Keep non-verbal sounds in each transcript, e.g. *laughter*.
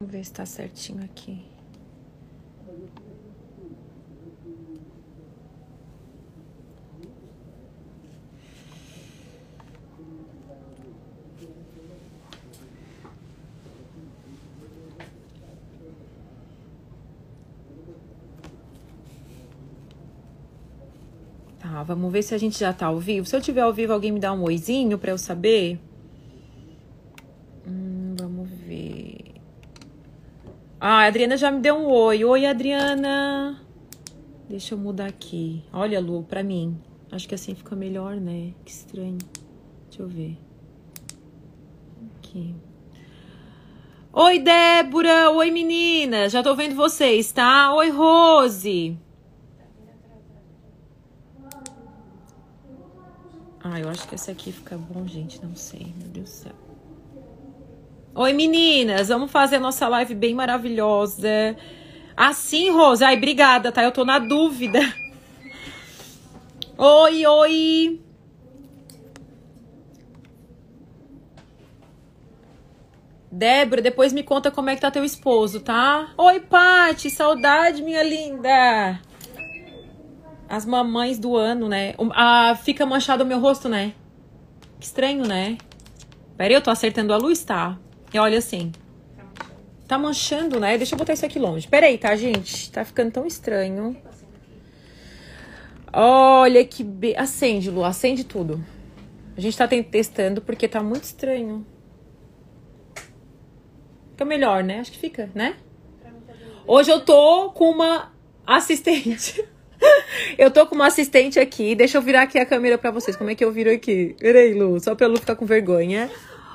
Vamos ver se tá certinho aqui. Tá, vamos ver se a gente já tá ao vivo. Se eu tiver ao vivo, alguém me dá um oizinho pra eu saber. Hum, vamos ver. Ah, a Adriana já me deu um oi. Oi, Adriana. Deixa eu mudar aqui. Olha, Lu, pra mim. Acho que assim fica melhor, né? Que estranho. Deixa eu ver. Aqui. Oi, Débora. Oi, menina. Já tô vendo vocês, tá? Oi, Rose. Ah, eu acho que esse aqui fica bom, gente. Não sei, meu Deus do céu. Oi, meninas. Vamos fazer a nossa live bem maravilhosa. Assim, Rose. Ai, obrigada, tá? Eu tô na dúvida. Oi, oi. Débora, depois me conta como é que tá teu esposo, tá? Oi, Pati, saudade, minha linda. As mamães do ano, né? Ah, fica manchado o meu rosto, né? Que estranho, né? Peraí, eu tô acertando a luz, tá? E olha assim. Tá manchando, né? Deixa eu botar isso aqui longe. Peraí, tá, gente? Tá ficando tão estranho. Olha que... Be... Acende, Lu. Acende tudo. A gente tá testando porque tá muito estranho. Fica melhor, né? Acho que fica, né? Hoje eu tô com uma assistente. *laughs* eu tô com uma assistente aqui. Deixa eu virar aqui a câmera pra vocês. Como é que eu viro aqui? Peraí, Lu. Só pra Lu ficar com vergonha.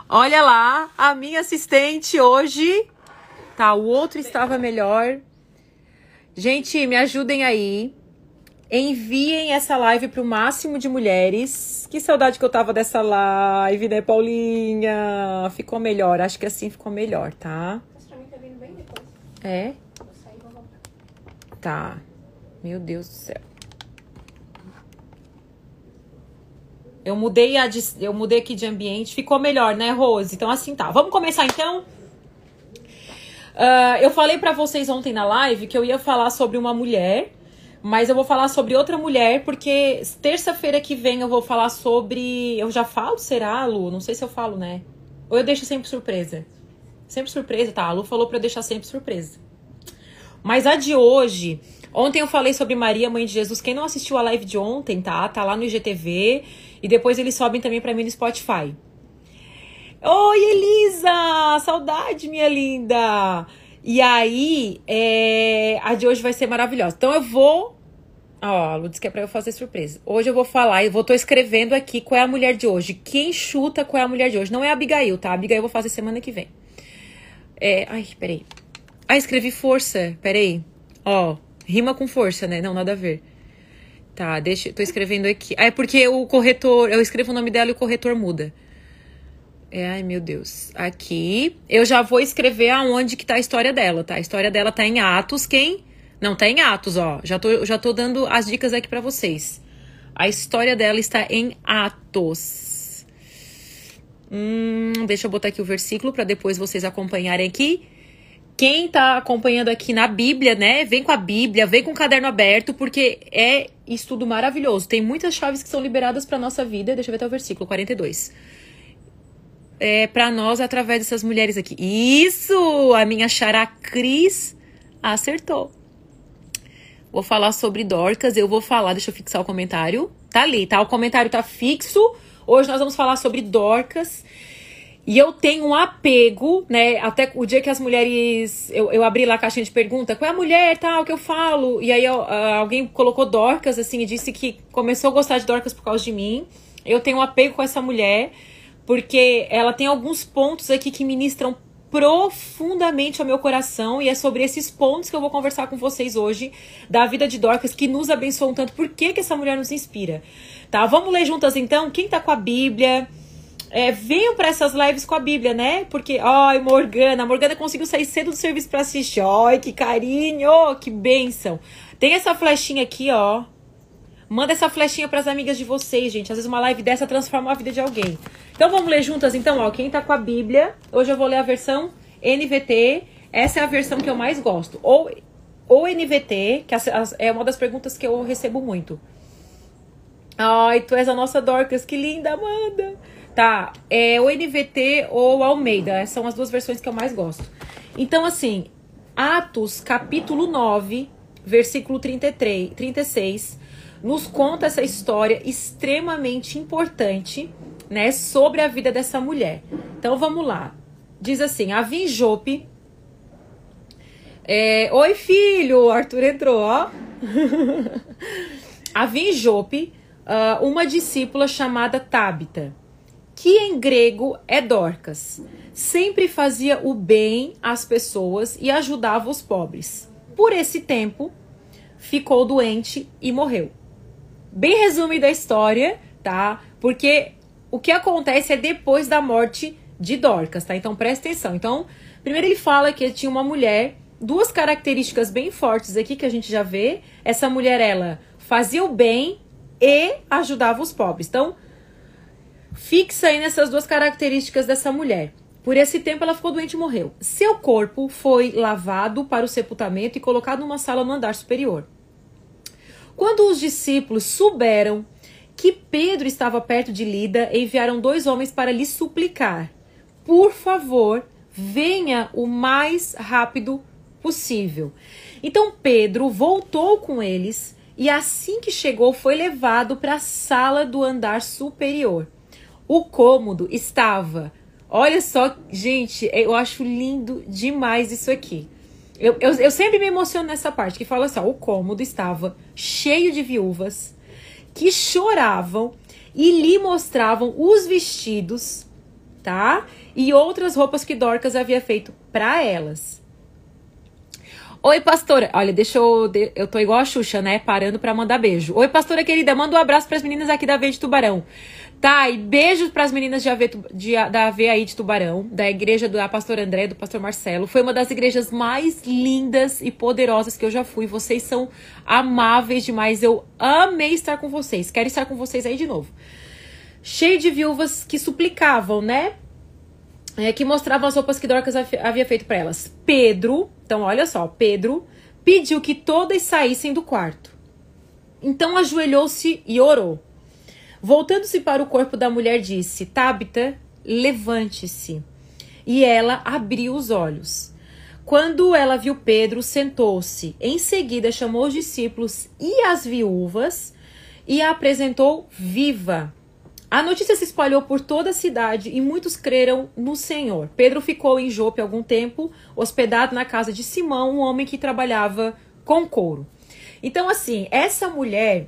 Olha lá, a minha assistente hoje. Tá, o outro estava melhor. Gente, me ajudem aí. Enviem essa live pro máximo de mulheres. Que saudade que eu tava dessa live, né, Paulinha? Ficou melhor. Acho que assim ficou melhor, tá? Mas pra mim tá vindo bem depois. É? Vou sair e vou voltar. Tá. Meu Deus do céu. Eu mudei, a, eu mudei aqui de ambiente. Ficou melhor, né, Rose? Então, assim tá. Vamos começar então? Ah, eu falei pra vocês ontem na live que eu ia falar sobre uma mulher, mas eu vou falar sobre outra mulher, porque terça-feira que vem eu vou falar sobre. Eu já falo, será, Lu? Não sei se eu falo, né? Ou eu deixo sempre surpresa? Sempre surpresa, tá? A Lu falou pra eu deixar sempre surpresa. Mas a de hoje, ontem eu falei sobre Maria, mãe de Jesus. Quem não assistiu a live de ontem, tá? Tá lá no IGTV e depois eles sobem também pra mim no Spotify. Oi, Elisa! Saudade, minha linda! E aí, é, a de hoje vai ser maravilhosa. Então eu vou. Ó, a Lu disse que é pra eu fazer surpresa. Hoje eu vou falar, eu vou tô escrevendo aqui qual é a mulher de hoje. Quem chuta qual é a mulher de hoje? Não é a Abigail, tá? A Abigail eu vou fazer semana que vem. É. Ai, peraí. Ah, escrevi força. Peraí. Ó, rima com força, né? Não, nada a ver. Tá, deixa. Tô escrevendo aqui. Ah, é porque o corretor. Eu escrevo o nome dela e o corretor muda. É, ai, meu Deus. Aqui. Eu já vou escrever aonde que tá a história dela, tá? A história dela tá em Atos. Quem? Não, tá em Atos, ó. Já tô, já tô dando as dicas aqui pra vocês. A história dela está em Atos. Hum, deixa eu botar aqui o versículo pra depois vocês acompanharem aqui. Quem tá acompanhando aqui na Bíblia, né? Vem com a Bíblia, vem com o caderno aberto, porque é estudo maravilhoso. Tem muitas chaves que são liberadas pra nossa vida. Deixa eu ver até o versículo 42 é, para nós através dessas mulheres aqui. Isso! A minha xará Cris acertou. Vou falar sobre Dorcas, eu vou falar, deixa eu fixar o comentário. Tá ali, tá? O comentário tá fixo. Hoje nós vamos falar sobre Dorcas. E eu tenho um apego, né? Até o dia que as mulheres. Eu, eu abri lá a caixinha de pergunta, qual é a mulher tal que eu falo? E aí eu, ah, alguém colocou Dorcas, assim, e disse que começou a gostar de Dorcas por causa de mim. Eu tenho um apego com essa mulher, porque ela tem alguns pontos aqui que ministram profundamente ao meu coração e é sobre esses pontos que eu vou conversar com vocês hoje da vida de Dorcas que nos abençoam tanto. Por que, que essa mulher nos inspira? Tá? Vamos ler juntas então? Quem tá com a Bíblia? É, venham para essas lives com a Bíblia, né? Porque, ai, Morgana, a Morgana conseguiu sair cedo do serviço para assistir. Ai, que carinho, que bênção. Tem essa flechinha aqui, ó. Manda essa flechinha pras amigas de vocês, gente. Às vezes uma live dessa transforma a vida de alguém. Então vamos ler juntas, então, ó. Quem tá com a Bíblia, hoje eu vou ler a versão NVT. essa é a versão que eu mais gosto. Ou, ou NVT, que é uma das perguntas que eu recebo muito. Ai, tu és a nossa Dorcas, que linda, Amanda. Tá, é o NVT ou Almeida, são as duas versões que eu mais gosto. Então, assim, Atos, capítulo 9, versículo 33, 36, nos conta essa história extremamente importante, né, sobre a vida dessa mulher. Então, vamos lá. Diz assim, havia em Jope... É, Oi, filho! Arthur entrou, ó. *laughs* havia em Jope uh, uma discípula chamada Tabita que em grego é Dorcas. Sempre fazia o bem às pessoas e ajudava os pobres. Por esse tempo, ficou doente e morreu. Bem resumido a história, tá? Porque o que acontece é depois da morte de Dorcas, tá? Então presta atenção. Então, primeiro ele fala que tinha uma mulher, duas características bem fortes aqui que a gente já vê. Essa mulher, ela fazia o bem e ajudava os pobres. Então, Fixa aí nessas duas características dessa mulher. Por esse tempo ela ficou doente e morreu. Seu corpo foi lavado para o sepultamento e colocado numa sala no andar superior. Quando os discípulos souberam que Pedro estava perto de Lida, enviaram dois homens para lhe suplicar: Por favor, venha o mais rápido possível. Então Pedro voltou com eles e assim que chegou foi levado para a sala do andar superior. O cômodo estava. Olha só, gente, eu acho lindo demais isso aqui. Eu, eu, eu sempre me emociono nessa parte que fala assim: o cômodo estava cheio de viúvas que choravam e lhe mostravam os vestidos, tá? E outras roupas que Dorcas havia feito para elas. Oi, pastora. Olha, deixa eu. Eu tô igual a Xuxa, né? Parando para mandar beijo. Oi, pastora querida. Manda um abraço para as meninas aqui da Veia de Tubarão. Tá, e beijos para as meninas de AV, de, da AVAI de Tubarão, da igreja do pastor André, do pastor Marcelo. Foi uma das igrejas mais lindas e poderosas que eu já fui. Vocês são amáveis demais. Eu amei estar com vocês. Quero estar com vocês aí de novo. Cheio de viúvas que suplicavam, né? É, que mostravam as roupas que Dorcas havia feito para elas. Pedro, então olha só, Pedro pediu que todas saíssem do quarto. Então ajoelhou-se e orou. Voltando-se para o corpo da mulher, disse: Tabita, levante-se. E ela abriu os olhos. Quando ela viu Pedro, sentou-se. Em seguida, chamou os discípulos e as viúvas e a apresentou viva. A notícia se espalhou por toda a cidade e muitos creram no Senhor. Pedro ficou em Jope algum tempo, hospedado na casa de Simão, um homem que trabalhava com couro. Então, assim, essa mulher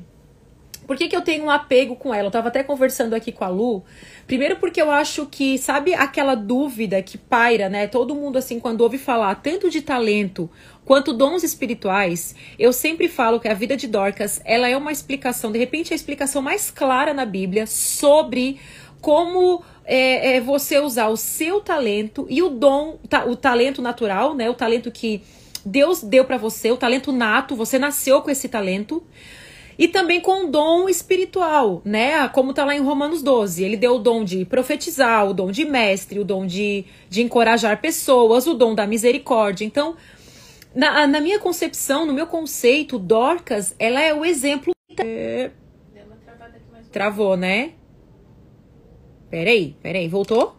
por que, que eu tenho um apego com ela? Eu tava até conversando aqui com a Lu. Primeiro porque eu acho que, sabe aquela dúvida que paira, né? Todo mundo, assim, quando ouve falar tanto de talento quanto dons espirituais, eu sempre falo que a vida de Dorcas, ela é uma explicação, de repente a explicação mais clara na Bíblia sobre como é, é, você usar o seu talento e o dom, ta, o talento natural, né? O talento que Deus deu para você, o talento nato, você nasceu com esse talento e também com o dom espiritual, né? Como tá lá em Romanos 12. Ele deu o dom de profetizar, o dom de mestre, o dom de, de encorajar pessoas, o dom da misericórdia. Então, na, na minha concepção, no meu conceito, Dorcas, ela é o exemplo. É... Travou, né? Peraí, peraí, voltou?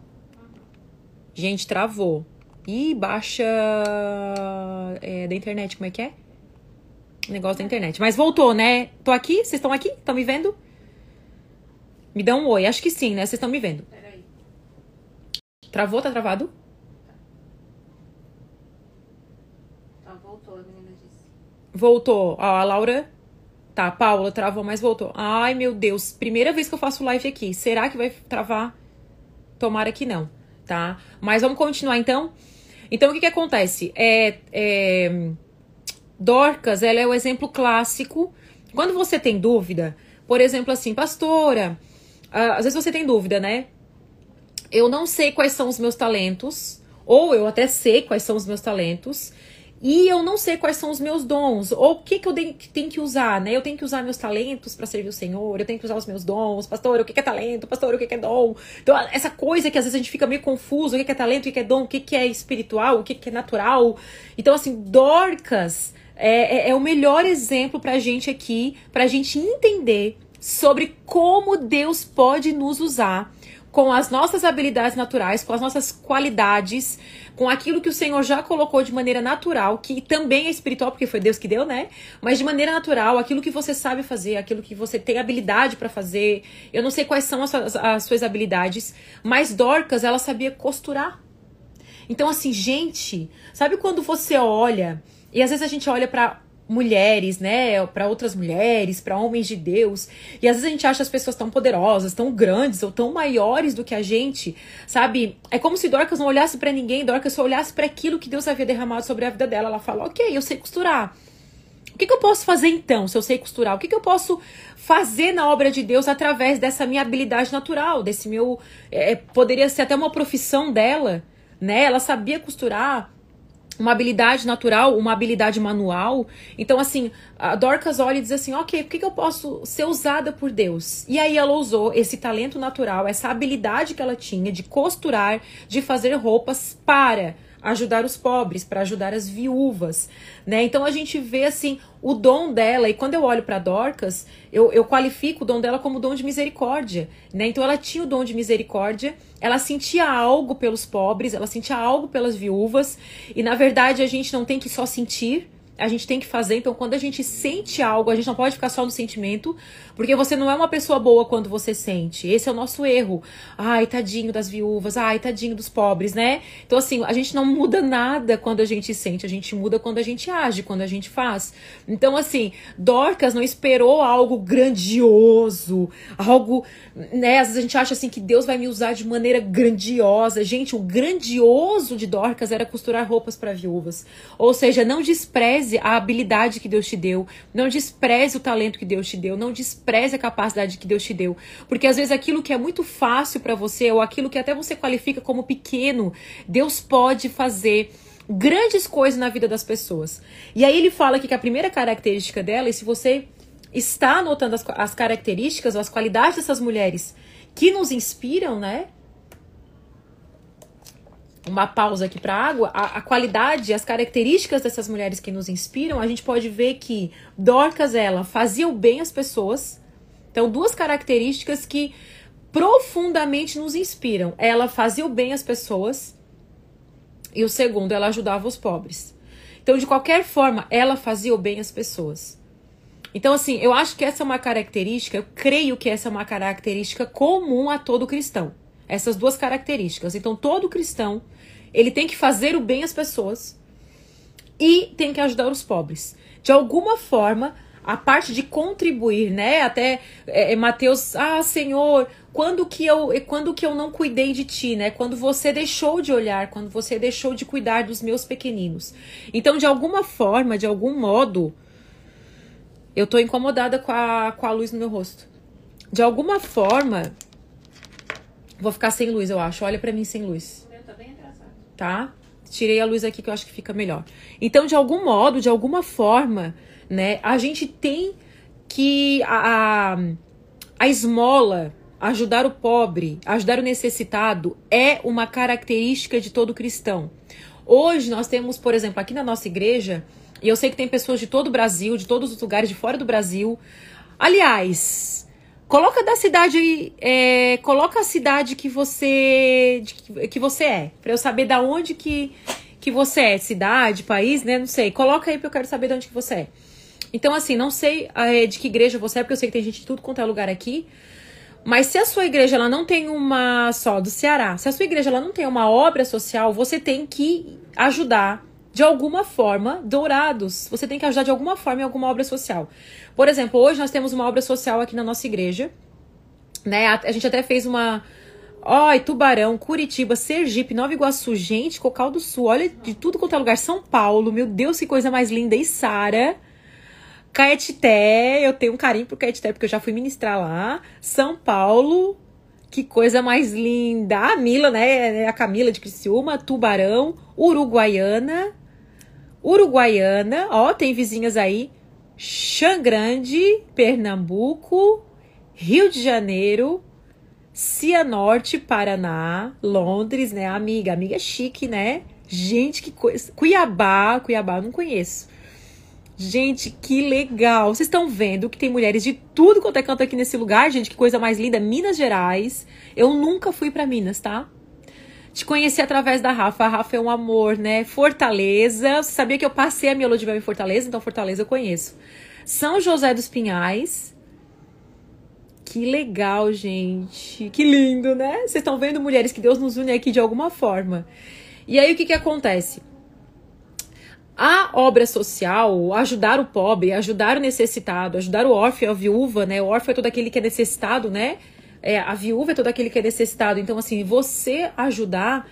Gente, travou. Ih, baixa é, da internet, como é que é? Negócio da internet. Mas voltou, né? Tô aqui? Vocês estão aqui? Estão me vendo? Me dá um oi. Acho que sim, né? Vocês estão me vendo. Peraí. Travou? Tá travado? Tá, voltou, a menina disse. Voltou. Ó, a Laura. Tá, Paula travou, mas voltou. Ai, meu Deus. Primeira vez que eu faço live aqui. Será que vai travar? Tomara que não, tá? Mas vamos continuar então. Então, o que que acontece? É. é Dorcas, ela é o exemplo clássico. Quando você tem dúvida, por exemplo, assim, pastora, às vezes você tem dúvida, né? Eu não sei quais são os meus talentos, ou eu até sei quais são os meus talentos, e eu não sei quais são os meus dons, ou o que, que eu tenho que usar, né? Eu tenho que usar meus talentos para servir o Senhor, eu tenho que usar os meus dons, pastor, o que, que é talento, pastor, o que, que é dom. Então, essa coisa que às vezes a gente fica meio confuso, o que, que é talento, o que, que é dom, o que, que é espiritual, o que, que é natural. Então, assim, Dorcas é, é, é o melhor exemplo pra gente aqui, pra gente entender sobre como Deus pode nos usar com as nossas habilidades naturais, com as nossas qualidades, com aquilo que o Senhor já colocou de maneira natural, que também é espiritual, porque foi Deus que deu, né? Mas de maneira natural, aquilo que você sabe fazer, aquilo que você tem habilidade para fazer. Eu não sei quais são as suas, as suas habilidades, mas Dorcas, ela sabia costurar. Então, assim, gente, sabe quando você olha, e às vezes a gente olha para mulheres, né, para outras mulheres, para homens de Deus. E às vezes a gente acha as pessoas tão poderosas, tão grandes ou tão maiores do que a gente, sabe? É como se Dorcas não olhasse para ninguém, Dorcas só olhasse para aquilo que Deus havia derramado sobre a vida dela. Ela fala: "OK, eu sei costurar. O que, que eu posso fazer então, se eu sei costurar? O que, que eu posso fazer na obra de Deus através dessa minha habilidade natural, desse meu. É, poderia ser até uma profissão dela, né? Ela sabia costurar, uma habilidade natural, uma habilidade manual. Então, assim, a Dorcas olha e diz assim: ok, por que, que eu posso ser usada por Deus? E aí ela usou esse talento natural, essa habilidade que ela tinha de costurar, de fazer roupas para ajudar os pobres, para ajudar as viúvas, né? Então a gente vê assim o dom dela e quando eu olho para Dorcas, eu, eu qualifico o dom dela como dom de misericórdia, né? Então ela tinha o dom de misericórdia, ela sentia algo pelos pobres, ela sentia algo pelas viúvas e na verdade a gente não tem que só sentir, a gente tem que fazer. Então, quando a gente sente algo, a gente não pode ficar só no sentimento, porque você não é uma pessoa boa quando você sente. Esse é o nosso erro. Ai, tadinho das viúvas, ai, tadinho dos pobres, né? Então, assim, a gente não muda nada quando a gente sente, a gente muda quando a gente age, quando a gente faz. Então, assim, Dorcas não esperou algo grandioso, algo, né? Às vezes a gente acha assim que Deus vai me usar de maneira grandiosa. Gente, o grandioso de Dorcas era costurar roupas para viúvas. Ou seja, não despreze despreze a habilidade que Deus te deu, não despreze o talento que Deus te deu, não despreze a capacidade que Deus te deu, porque às vezes aquilo que é muito fácil para você ou aquilo que até você qualifica como pequeno, Deus pode fazer grandes coisas na vida das pessoas. E aí ele fala aqui que a primeira característica dela, e se você está anotando as, as características ou as qualidades dessas mulheres que nos inspiram, né? Uma pausa aqui para água, a, a qualidade, as características dessas mulheres que nos inspiram, a gente pode ver que Dorcas, ela fazia o bem às pessoas. Então, duas características que profundamente nos inspiram. Ela fazia o bem às pessoas e o segundo, ela ajudava os pobres. Então, de qualquer forma, ela fazia o bem às pessoas. Então, assim, eu acho que essa é uma característica, eu creio que essa é uma característica comum a todo cristão. Essas duas características. Então, todo cristão ele tem que fazer o bem às pessoas e tem que ajudar os pobres. De alguma forma, a parte de contribuir, né? Até é, é, Mateus, ah, Senhor, quando que eu quando que eu não cuidei de ti, né? Quando você deixou de olhar, quando você deixou de cuidar dos meus pequeninos. Então, de alguma forma, de algum modo, eu tô incomodada com a, com a luz no meu rosto. De alguma forma, vou ficar sem luz, eu acho. Olha para mim sem luz tá? Tirei a luz aqui que eu acho que fica melhor. Então, de algum modo, de alguma forma, né, a gente tem que a, a, a esmola, ajudar o pobre, ajudar o necessitado é uma característica de todo cristão. Hoje nós temos, por exemplo, aqui na nossa igreja, e eu sei que tem pessoas de todo o Brasil, de todos os lugares de fora do Brasil. Aliás, Coloca da cidade, é, coloca a cidade que você de, que você é, para eu saber da onde que, que você é, cidade, país, né? Não sei. Coloca aí porque eu quero saber de onde que você é. Então assim, não sei é, de que igreja você é, porque eu sei que tem gente de tudo quanto é lugar aqui. Mas se a sua igreja ela não tem uma só do Ceará, se a sua igreja ela não tem uma obra social, você tem que ajudar de alguma forma dourados. Você tem que ajudar de alguma forma em alguma obra social. Por exemplo, hoje nós temos uma obra social aqui na nossa igreja. Né? A, a gente até fez uma. Oi, Tubarão, Curitiba, Sergipe, Nova Iguaçu, gente, Cocal do Sul, olha de tudo quanto é lugar. São Paulo, meu Deus, que coisa mais linda. E Sara. Caetité, eu tenho um carinho pro Caetité porque eu já fui ministrar lá. São Paulo, que coisa mais linda. A Mila, né? A Camila de Criciúma, Tubarão, Uruguaiana, Uruguaiana, ó, tem vizinhas aí. Xangrande, Pernambuco, Rio de Janeiro, Cianorte, Paraná, Londres, né? Amiga, amiga chique, né? Gente, que coisa. Cuiabá, Cuiabá, não conheço. Gente, que legal. Vocês estão vendo que tem mulheres de tudo quanto é canto aqui nesse lugar, gente. Que coisa mais linda. Minas Gerais. Eu nunca fui para Minas, tá? Te conheci através da Rafa. A Rafa é um amor, né? Fortaleza. Você sabia que eu passei a minha lua de mel em Fortaleza? Então, Fortaleza eu conheço. São José dos Pinhais. Que legal, gente. Que lindo, né? Vocês estão vendo mulheres que Deus nos une aqui de alguma forma. E aí, o que que acontece? A obra social, ajudar o pobre, ajudar o necessitado, ajudar o órfão, a viúva, né? O órfão é todo aquele que é necessitado, né? É, a viúva é todo aquele que é necessitado. Então, assim, você ajudar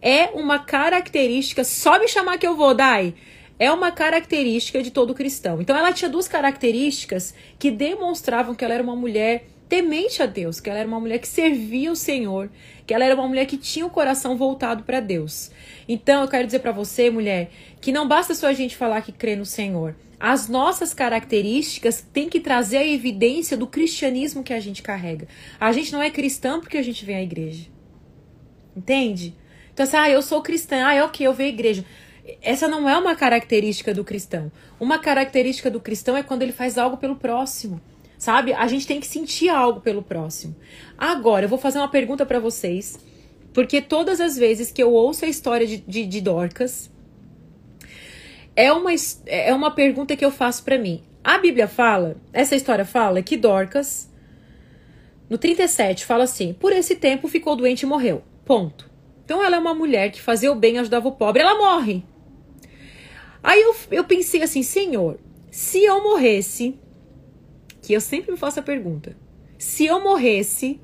é uma característica. Só me chamar que eu vou, Dai. É uma característica de todo cristão. Então, ela tinha duas características que demonstravam que ela era uma mulher temente a Deus, que ela era uma mulher que servia o Senhor, que ela era uma mulher que tinha o coração voltado para Deus. Então, eu quero dizer para você, mulher, que não basta só a gente falar que crê no Senhor. As nossas características têm que trazer a evidência do cristianismo que a gente carrega. A gente não é cristã porque a gente vem à igreja. Entende? Então, assim, ah, eu sou cristã, ah, é ok, eu venho à igreja. Essa não é uma característica do cristão. Uma característica do cristão é quando ele faz algo pelo próximo. Sabe? A gente tem que sentir algo pelo próximo. Agora, eu vou fazer uma pergunta para vocês, porque todas as vezes que eu ouço a história de, de, de Dorcas, é uma, é uma pergunta que eu faço para mim. A Bíblia fala, essa história fala que Dorcas, no 37, fala assim: por esse tempo ficou doente e morreu. Ponto. Então ela é uma mulher que fazia o bem, ajudava o pobre, ela morre. Aí eu, eu pensei assim, Senhor, se eu morresse que eu sempre me faço a pergunta: se eu morresse,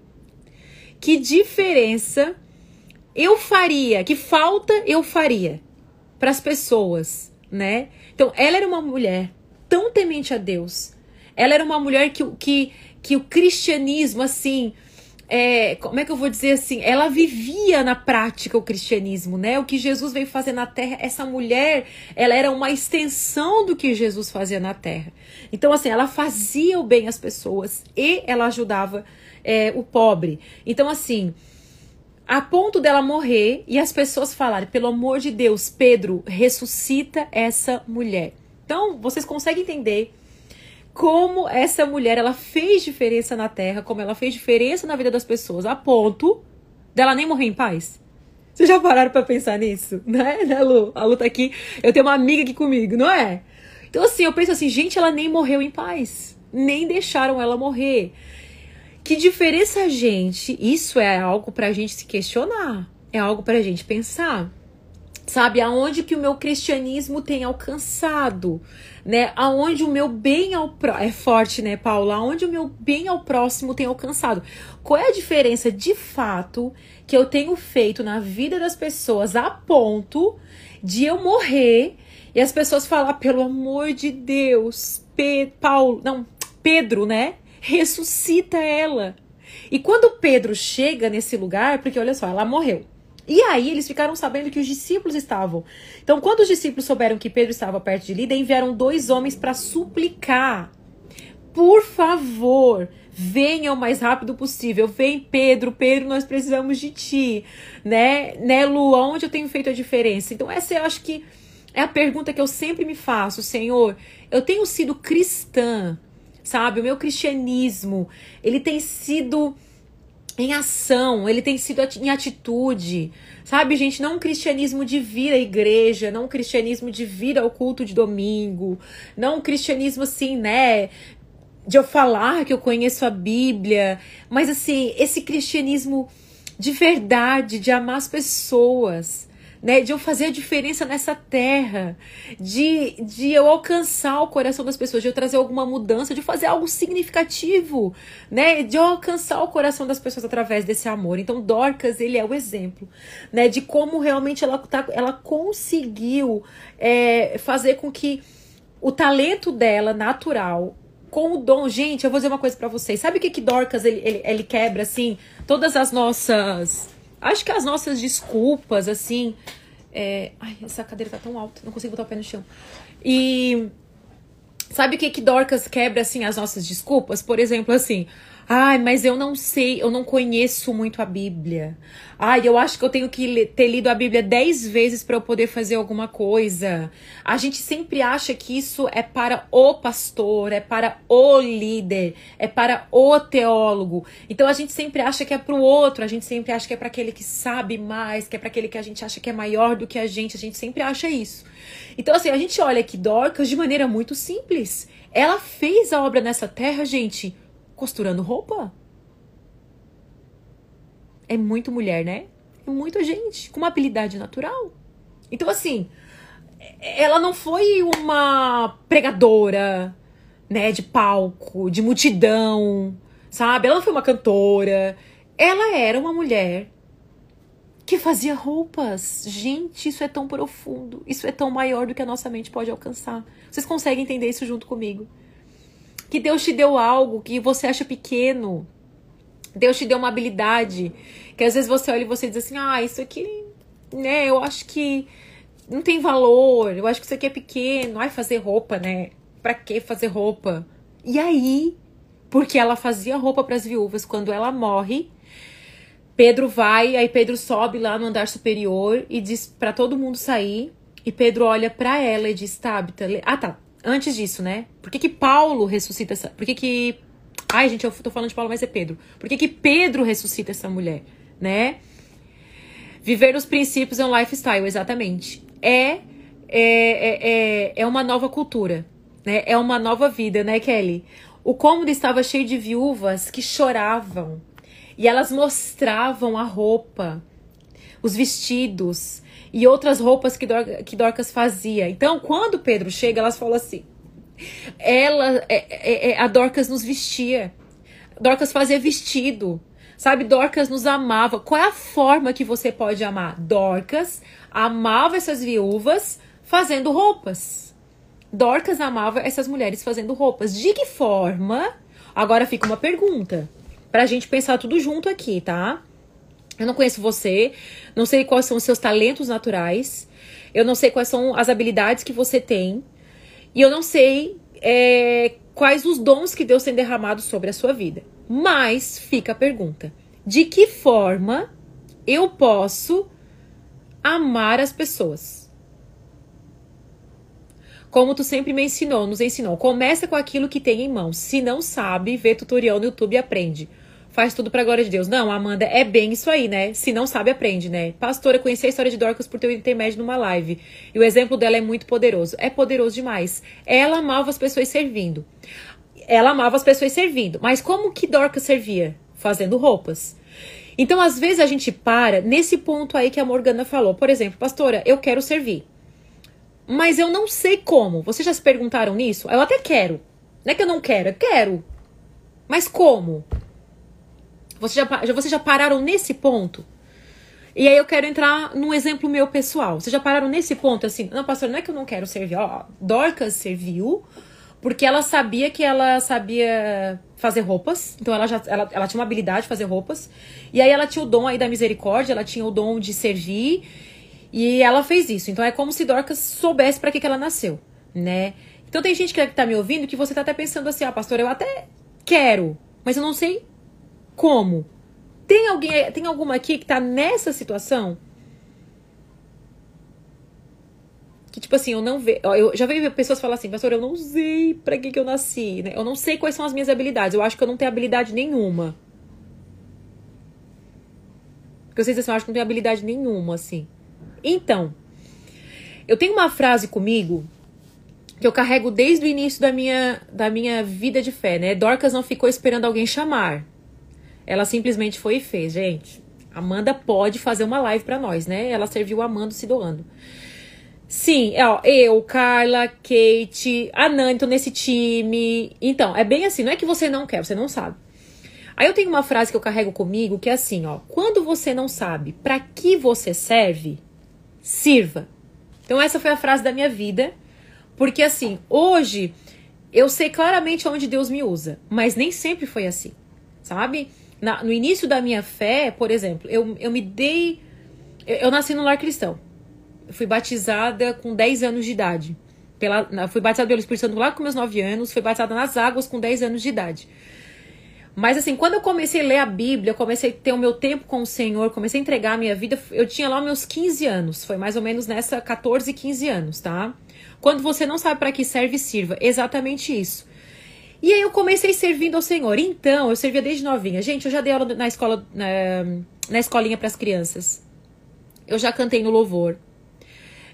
que diferença eu faria, que falta eu faria para as pessoas, né? Então, ela era uma mulher tão temente a Deus. Ela era uma mulher que, que, que o cristianismo, assim, é, como é que eu vou dizer assim? Ela vivia na prática o cristianismo, né? O que Jesus veio fazer na terra. Essa mulher, ela era uma extensão do que Jesus fazia na terra. Então, assim, ela fazia o bem às pessoas e ela ajudava é, o pobre. Então, assim, a ponto dela morrer e as pessoas falarem: pelo amor de Deus, Pedro, ressuscita essa mulher. Então, vocês conseguem entender como essa mulher ela fez diferença na Terra, como ela fez diferença na vida das pessoas, a ponto dela nem morrer em paz. Vocês já pararam para pensar nisso? *laughs* Né, né, Lu? A Lu tá aqui. Eu tenho uma amiga aqui comigo, não é? Então, assim, eu penso assim, gente, ela nem morreu em paz. Nem deixaram ela morrer. Que diferença, gente? Isso é algo pra gente se questionar. É algo pra gente pensar. Sabe, aonde que o meu cristianismo tem alcançado, né? Aonde o meu bem ao próximo, é forte, né, Paula? Aonde o meu bem ao próximo tem alcançado. Qual é a diferença de fato que eu tenho feito na vida das pessoas a ponto de eu morrer e as pessoas falar, pelo amor de Deus, Pe Paulo, não, Pedro, né? Ressuscita ela. E quando Pedro chega nesse lugar, porque olha só, ela morreu. E aí eles ficaram sabendo que os discípulos estavam. Então, quando os discípulos souberam que Pedro estava perto de Lida, enviaram dois homens para suplicar. Por favor, venha o mais rápido possível. Vem, Pedro, Pedro, nós precisamos de ti. Né, né, Lu, onde eu tenho feito a diferença? Então, essa eu acho que é a pergunta que eu sempre me faço, Senhor. Eu tenho sido cristã, sabe? O meu cristianismo, ele tem sido em ação, ele tem sido em atitude. Sabe, gente, não um cristianismo de vir à igreja, não um cristianismo de vir ao culto de domingo, não um cristianismo assim, né, de eu falar que eu conheço a Bíblia, mas assim, esse cristianismo de verdade, de amar as pessoas, né, de eu fazer a diferença nessa terra, de, de eu alcançar o coração das pessoas, de eu trazer alguma mudança, de fazer algo significativo, né, de eu alcançar o coração das pessoas através desse amor. Então, Dorcas, ele é o exemplo, né, de como realmente ela, tá, ela conseguiu é, fazer com que o talento dela natural com o dom. Gente, eu vou dizer uma coisa para vocês. Sabe o que que Dorcas ele, ele, ele quebra assim? Todas as nossas acho que as nossas desculpas, assim, É... Ai, essa cadeira tá tão alta, não consigo botar o pé no chão. E sabe o que que Dorcas quebra assim as nossas desculpas? Por exemplo, assim, Ai, mas eu não sei, eu não conheço muito a Bíblia. Ai, eu acho que eu tenho que ter lido a Bíblia dez vezes para eu poder fazer alguma coisa. A gente sempre acha que isso é para o pastor, é para o líder, é para o teólogo. Então a gente sempre acha que é para o outro, a gente sempre acha que é para aquele que sabe mais, que é para aquele que a gente acha que é maior do que a gente. A gente sempre acha isso. Então, assim, a gente olha aqui Dorcas de maneira muito simples. Ela fez a obra nessa terra, gente costurando roupa. É muito mulher, né? É muita gente com uma habilidade natural. Então, assim, ela não foi uma pregadora, né, de palco, de multidão, sabe? Ela não foi uma cantora. Ela era uma mulher que fazia roupas. Gente, isso é tão profundo. Isso é tão maior do que a nossa mente pode alcançar. Vocês conseguem entender isso junto comigo? Que Deus te deu algo que você acha pequeno. Deus te deu uma habilidade que às vezes você olha e você diz assim: "Ah, isso aqui, né, eu acho que não tem valor. Eu acho que isso aqui é pequeno. Ai, fazer roupa, né? Para que fazer roupa?" E aí, porque ela fazia roupa para as viúvas quando ela morre, Pedro vai, aí Pedro sobe lá no andar superior e diz para todo mundo sair. E Pedro olha para ela e diz: Tabita, ah tá, antes disso, né? Por que, que Paulo ressuscita essa. Por que, que. Ai, gente, eu tô falando de Paulo, mas é Pedro. Por que, que Pedro ressuscita essa mulher, né? Viver os princípios é um lifestyle, exatamente. É, é, é, é, é uma nova cultura, né? É uma nova vida, né, Kelly? O cômodo estava cheio de viúvas que choravam e elas mostravam a roupa, os vestidos, e outras roupas que, Dor que Dorcas fazia. Então, quando Pedro chega, elas falam assim: ela, é, é, é, a Dorcas nos vestia. Dorcas fazia vestido. Sabe, Dorcas nos amava. Qual é a forma que você pode amar? Dorcas amava essas viúvas fazendo roupas. Dorcas amava essas mulheres fazendo roupas. De que forma? Agora fica uma pergunta. Pra gente pensar tudo junto aqui, tá? Eu não conheço você, não sei quais são os seus talentos naturais, eu não sei quais são as habilidades que você tem, e eu não sei é, quais os dons que Deus tem derramado sobre a sua vida. Mas fica a pergunta: de que forma eu posso amar as pessoas? Como tu sempre me ensinou, nos ensinou, começa com aquilo que tem em mãos. Se não sabe, vê tutorial no YouTube e aprende faz tudo pra glória de Deus. Não, Amanda, é bem isso aí, né? Se não sabe, aprende, né? Pastora, conheci a história de Dorcas por teu intermédio numa live. E o exemplo dela é muito poderoso. É poderoso demais. Ela amava as pessoas servindo. Ela amava as pessoas servindo. Mas como que Dorcas servia? Fazendo roupas. Então, às vezes, a gente para nesse ponto aí que a Morgana falou. Por exemplo, pastora, eu quero servir. Mas eu não sei como. Vocês já se perguntaram nisso? Eu até quero. Não é que eu não quero, eu quero. Mas como? Vocês já, vocês já pararam nesse ponto? E aí eu quero entrar num exemplo meu pessoal. Vocês já pararam nesse ponto assim? Não, pastor, não é que eu não quero servir. Ó, Dorcas serviu porque ela sabia que ela sabia fazer roupas. Então ela já ela, ela tinha uma habilidade de fazer roupas. E aí ela tinha o dom aí da misericórdia, ela tinha o dom de servir. E ela fez isso. Então é como se Dorcas soubesse para que, que ela nasceu, né? Então tem gente que tá me ouvindo que você tá até pensando assim, ah, pastor, eu até quero, mas eu não sei como? Tem alguém, tem alguma aqui que tá nessa situação? Que tipo assim, eu não vejo. Eu já vejo pessoas falar assim, pastor, eu não sei pra que, que eu nasci, né? Eu não sei quais são as minhas habilidades. Eu acho que eu não tenho habilidade nenhuma. Porque vocês assim, eu acho que não tenho habilidade nenhuma, assim. Então, eu tenho uma frase comigo que eu carrego desde o início da minha, da minha vida de fé, né? Dorcas não ficou esperando alguém chamar. Ela simplesmente foi e fez, gente. Amanda pode fazer uma live para nós, né? Ela serviu amando, se doando. Sim, ó, eu, Carla, Kate, a Nani, tô nesse time. Então, é bem assim, não é que você não quer, você não sabe. Aí eu tenho uma frase que eu carrego comigo que é assim, ó. Quando você não sabe para que você serve, sirva. Então essa foi a frase da minha vida, porque assim, hoje eu sei claramente onde Deus me usa, mas nem sempre foi assim, sabe? Na, no início da minha fé, por exemplo, eu, eu me dei. Eu, eu nasci no lar cristão. fui batizada com 10 anos de idade. Pela, fui batizada pelo Espírito Santo lá com meus 9 anos, fui batizada nas águas com 10 anos de idade. Mas assim, quando eu comecei a ler a Bíblia, comecei a ter o meu tempo com o Senhor, comecei a entregar a minha vida, eu tinha lá meus 15 anos. Foi mais ou menos nessa 14, 15 anos, tá? Quando você não sabe para que serve, sirva. Exatamente isso. E aí eu comecei servindo ao Senhor. Então, eu servia desde novinha. Gente, eu já dei aula na escola, na, na escolinha para as crianças. Eu já cantei no louvor.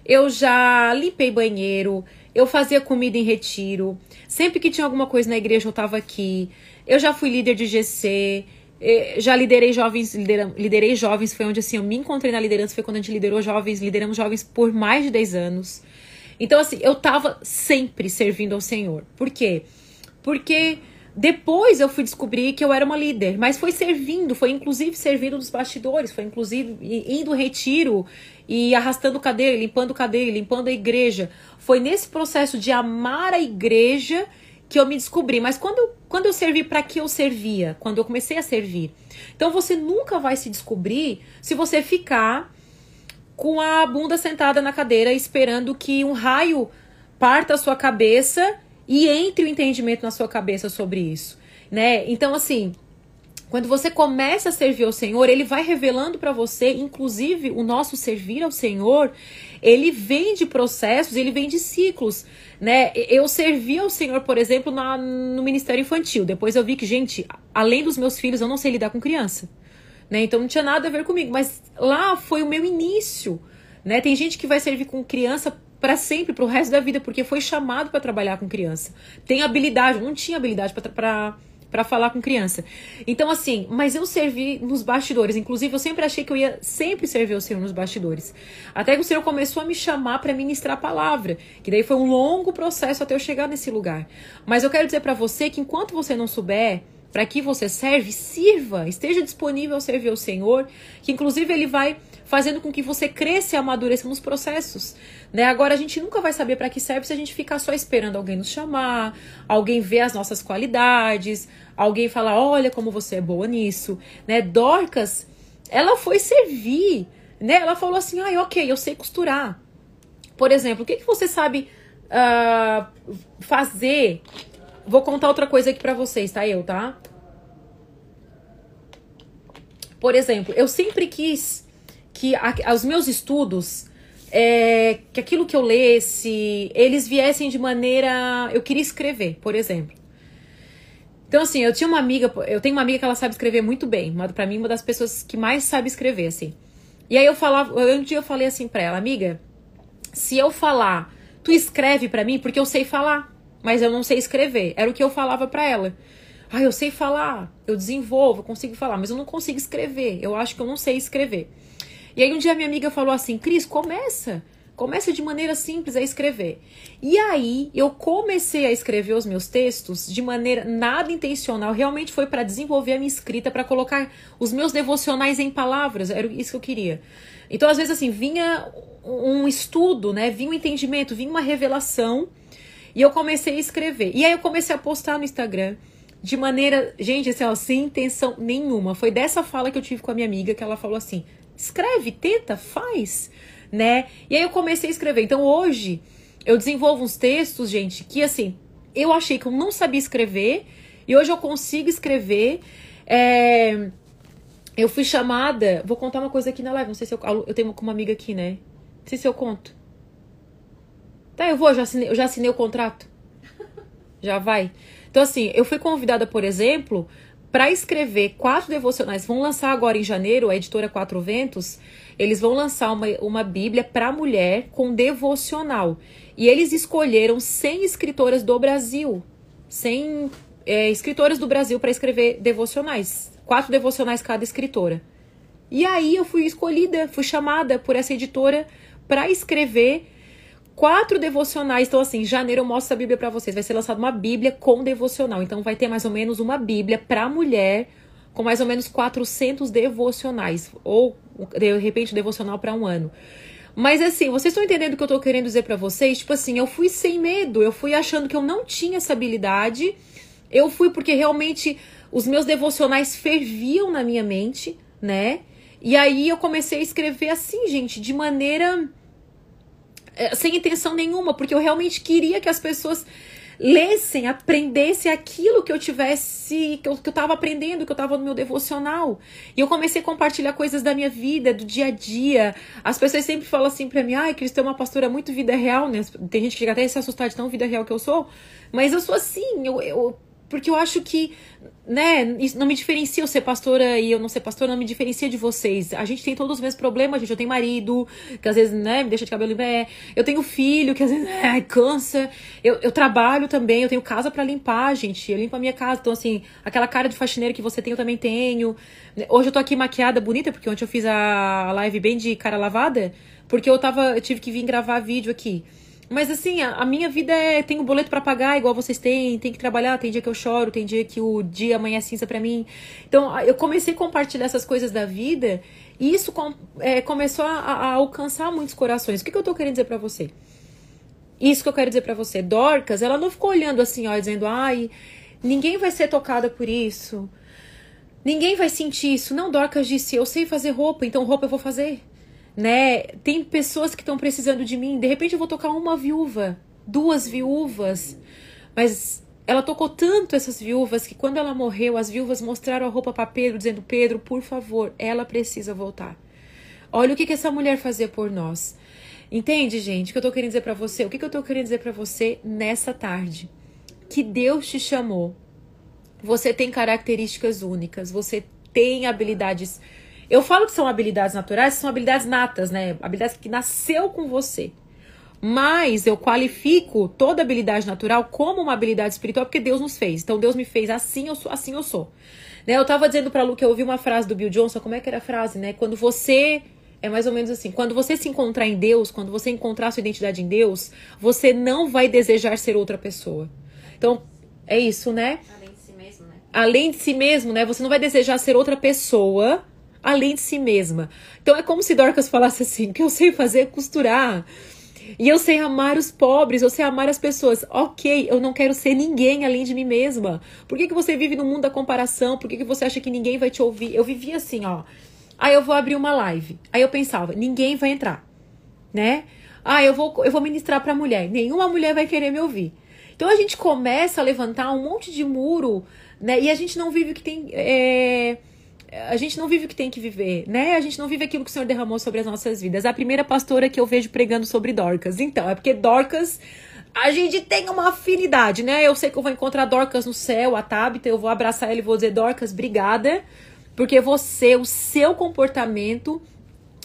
Eu já limpei banheiro. Eu fazia comida em retiro. Sempre que tinha alguma coisa na igreja, eu estava aqui. Eu já fui líder de GC, já liderei jovens, liderei jovens, foi onde assim eu me encontrei na liderança, foi quando a gente liderou jovens, lideramos jovens por mais de 10 anos. Então assim, eu tava sempre servindo ao Senhor. Por quê? Porque depois eu fui descobrir que eu era uma líder, mas foi servindo, foi inclusive servindo dos bastidores, foi inclusive indo retiro e arrastando cadeira, limpando cadeira, limpando a igreja. Foi nesse processo de amar a igreja que eu me descobri. Mas quando, quando eu servi, para que eu servia? Quando eu comecei a servir. Então você nunca vai se descobrir se você ficar com a bunda sentada na cadeira esperando que um raio parta a sua cabeça e entre o entendimento na sua cabeça sobre isso, né? Então assim, quando você começa a servir ao Senhor, ele vai revelando para você, inclusive o nosso servir ao Senhor, ele vem de processos, ele vem de ciclos, né? Eu servi ao Senhor, por exemplo, na, no Ministério Infantil. Depois eu vi que, gente, além dos meus filhos, eu não sei lidar com criança, né? Então não tinha nada a ver comigo, mas lá foi o meu início, né? Tem gente que vai servir com criança para sempre, para o resto da vida, porque foi chamado para trabalhar com criança. Tem habilidade, não tinha habilidade para para falar com criança. Então, assim, mas eu servi nos bastidores. Inclusive, eu sempre achei que eu ia sempre servir o Senhor nos bastidores. Até que o Senhor começou a me chamar para ministrar a palavra. Que daí foi um longo processo até eu chegar nesse lugar. Mas eu quero dizer para você que enquanto você não souber para que você serve, sirva, esteja disponível a servir ao Senhor, que inclusive ele vai fazendo com que você cresça e amadureça nos processos. Né? Agora, a gente nunca vai saber para que serve se a gente ficar só esperando alguém nos chamar, alguém ver as nossas qualidades, alguém falar: olha como você é boa nisso. Né? Dorcas, ela foi servir. Né? Ela falou assim: ah, ok, eu sei costurar. Por exemplo, o que, que você sabe uh, fazer? Vou contar outra coisa aqui para vocês, tá? Eu, tá? Por exemplo, eu sempre quis que a, os meus estudos, é, que aquilo que eu lesse, eles viessem de maneira. Eu queria escrever, por exemplo. Então, assim, eu tinha uma amiga, eu tenho uma amiga que ela sabe escrever muito bem. Para mim, uma das pessoas que mais sabe escrever, assim. E aí eu falava, um dia eu falei assim pra ela, amiga, se eu falar, tu escreve para mim, porque eu sei falar, mas eu não sei escrever. Era o que eu falava para ela. Ah, eu sei falar, eu desenvolvo, eu consigo falar, mas eu não consigo escrever. Eu acho que eu não sei escrever. E aí um dia minha amiga falou assim: Cris, começa. Começa de maneira simples a escrever. E aí eu comecei a escrever os meus textos de maneira nada intencional. Realmente foi para desenvolver a minha escrita, para colocar os meus devocionais em palavras. Era isso que eu queria. Então, às vezes, assim, vinha um estudo, né? Vinha um entendimento, vinha uma revelação. E eu comecei a escrever. E aí eu comecei a postar no Instagram de maneira, gente, assim, ó, sem intenção nenhuma. Foi dessa fala que eu tive com a minha amiga que ela falou assim: Escreve, tenta, faz, né? E aí eu comecei a escrever. Então hoje eu desenvolvo uns textos, gente, que assim, eu achei que eu não sabia escrever e hoje eu consigo escrever. É... Eu fui chamada. Vou contar uma coisa aqui na live. Não sei se eu. Eu tenho uma amiga aqui, né? Não sei se eu conto. Tá, eu vou, eu já assinei, eu já assinei o contrato. *laughs* Já vai. Então, assim, eu fui convidada, por exemplo, para escrever quatro devocionais. Vão lançar agora em janeiro, a editora Quatro Ventos, eles vão lançar uma, uma Bíblia para mulher com devocional. E eles escolheram 100 escritoras do Brasil, 100 é, escritoras do Brasil para escrever devocionais. Quatro devocionais cada escritora. E aí eu fui escolhida, fui chamada por essa editora para escrever quatro devocionais. Então, assim, em janeiro eu mostro a Bíblia para vocês. Vai ser lançada uma Bíblia com devocional. Então, vai ter mais ou menos uma Bíblia para mulher com mais ou menos 400 devocionais. Ou, de repente, devocional para um ano. Mas assim, vocês estão entendendo o que eu tô querendo dizer para vocês? Tipo assim, eu fui sem medo, eu fui achando que eu não tinha essa habilidade. Eu fui porque realmente os meus devocionais ferviam na minha mente, né? E aí eu comecei a escrever assim, gente, de maneira sem intenção nenhuma, porque eu realmente queria que as pessoas lessem, aprendessem aquilo que eu tivesse, que eu, que eu tava aprendendo, que eu tava no meu devocional. E eu comecei a compartilhar coisas da minha vida, do dia a dia. As pessoas sempre falam assim pra mim, ai, Cristo é uma pastora muito vida real, né? Tem gente que chega até a se assustar de tão vida real que eu sou. Mas eu sou assim, eu, eu porque eu acho que, né, isso não me diferencia eu ser pastora e eu não ser pastora, não me diferencia de vocês. A gente tem todos os mesmos problemas, gente. Eu tenho marido, que às vezes, né, me deixa de cabelo em pé. Eu tenho filho, que às vezes, *laughs* né, cansa. Eu, eu trabalho também, eu tenho casa para limpar, gente. Eu limpo a minha casa. Então, assim, aquela cara de faxineiro que você tem, eu também tenho. Hoje eu tô aqui maquiada, bonita, porque ontem eu fiz a live bem de cara lavada. Porque eu tava, eu tive que vir gravar vídeo aqui. Mas assim, a, a, minha vida é. Um boleto para pagar, igual vocês têm, tem que trabalhar, tem dia que eu choro, tem dia que o dia amanhã é cinza para mim. Então, eu comecei a compartilhar essas coisas da vida e isso com, é, começou a, a, alcançar muitos corações. O que, que eu tô querendo dizer para você? Isso que eu quero dizer para você. Dorcas, ela não ficou olhando assim, ó, dizendo, ai, ninguém vai ser tocada por isso. Ninguém vai sentir isso. Não, Dorcas disse, eu sei fazer roupa, então roupa eu vou fazer né? Tem pessoas que estão precisando de mim. De repente eu vou tocar uma viúva, duas viúvas, mas ela tocou tanto essas viúvas que quando ela morreu, as viúvas mostraram a roupa para Pedro, dizendo: Pedro, por favor, ela precisa voltar. Olha o que, que essa mulher fazia por nós. Entende, gente? O que eu tô querendo dizer para você? O que, que eu tô querendo dizer para você nessa tarde? Que Deus te chamou. Você tem características únicas, você tem habilidades eu falo que são habilidades naturais, são habilidades natas, né? Habilidades que nasceu com você. Mas eu qualifico toda habilidade natural como uma habilidade espiritual porque Deus nos fez. Então Deus me fez assim, eu sou, assim eu sou. Né? Eu tava dizendo pra Lu que eu ouvi uma frase do Bill Johnson, como é que era a frase, né? Quando você é mais ou menos assim, quando você se encontrar em Deus, quando você encontrar sua identidade em Deus, você não vai desejar ser outra pessoa. Então, é isso, né? Além de si mesmo, né? Além de si mesmo, né? Você não vai desejar ser outra pessoa além de si mesma. Então é como se Dorcas falasse assim: o que eu sei fazer é costurar. E eu sei amar os pobres, eu sei amar as pessoas. Ok, eu não quero ser ninguém além de mim mesma. Por que, que você vive no mundo da comparação? Por que, que você acha que ninguém vai te ouvir? Eu vivia assim, ó. Aí eu vou abrir uma live. Aí eu pensava, ninguém vai entrar, né? Ah, eu vou, eu vou ministrar pra mulher. Nenhuma mulher vai querer me ouvir. Então a gente começa a levantar um monte de muro, né? E a gente não vive o que tem. É a gente não vive o que tem que viver, né? A gente não vive aquilo que o Senhor derramou sobre as nossas vidas. A primeira pastora que eu vejo pregando sobre Dorcas. Então, é porque Dorcas a gente tem uma afinidade, né? Eu sei que eu vou encontrar Dorcas no céu, a Tabita, eu vou abraçar ela e vou dizer, Dorcas, obrigada, porque você, o seu comportamento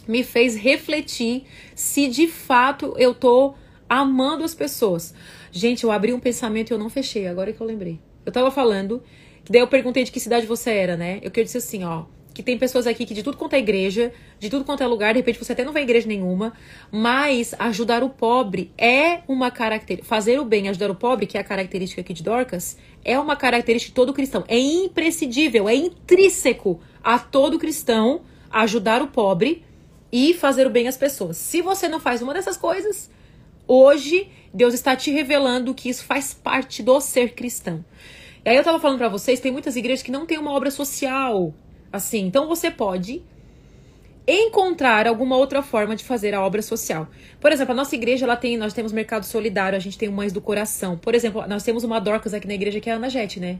me fez refletir se de fato eu tô amando as pessoas. Gente, eu abri um pensamento e eu não fechei, agora que eu lembrei. Eu tava falando Daí eu perguntei de que cidade você era, né? Eu queria dizer assim, ó. Que tem pessoas aqui que de tudo quanto é igreja, de tudo quanto é lugar, de repente você até não vai em igreja nenhuma, mas ajudar o pobre é uma característica. Fazer o bem, ajudar o pobre, que é a característica aqui de Dorcas, é uma característica de todo cristão. É imprescindível, é intrínseco a todo cristão ajudar o pobre e fazer o bem às pessoas. Se você não faz uma dessas coisas, hoje Deus está te revelando que isso faz parte do ser cristão. E aí eu tava falando para vocês, tem muitas igrejas que não tem uma obra social, assim. Então você pode encontrar alguma outra forma de fazer a obra social. Por exemplo, a nossa igreja, ela tem, nós temos mercado solidário, a gente tem Mães do Coração. Por exemplo, nós temos uma Dorcas aqui na igreja que é a Anagete, né?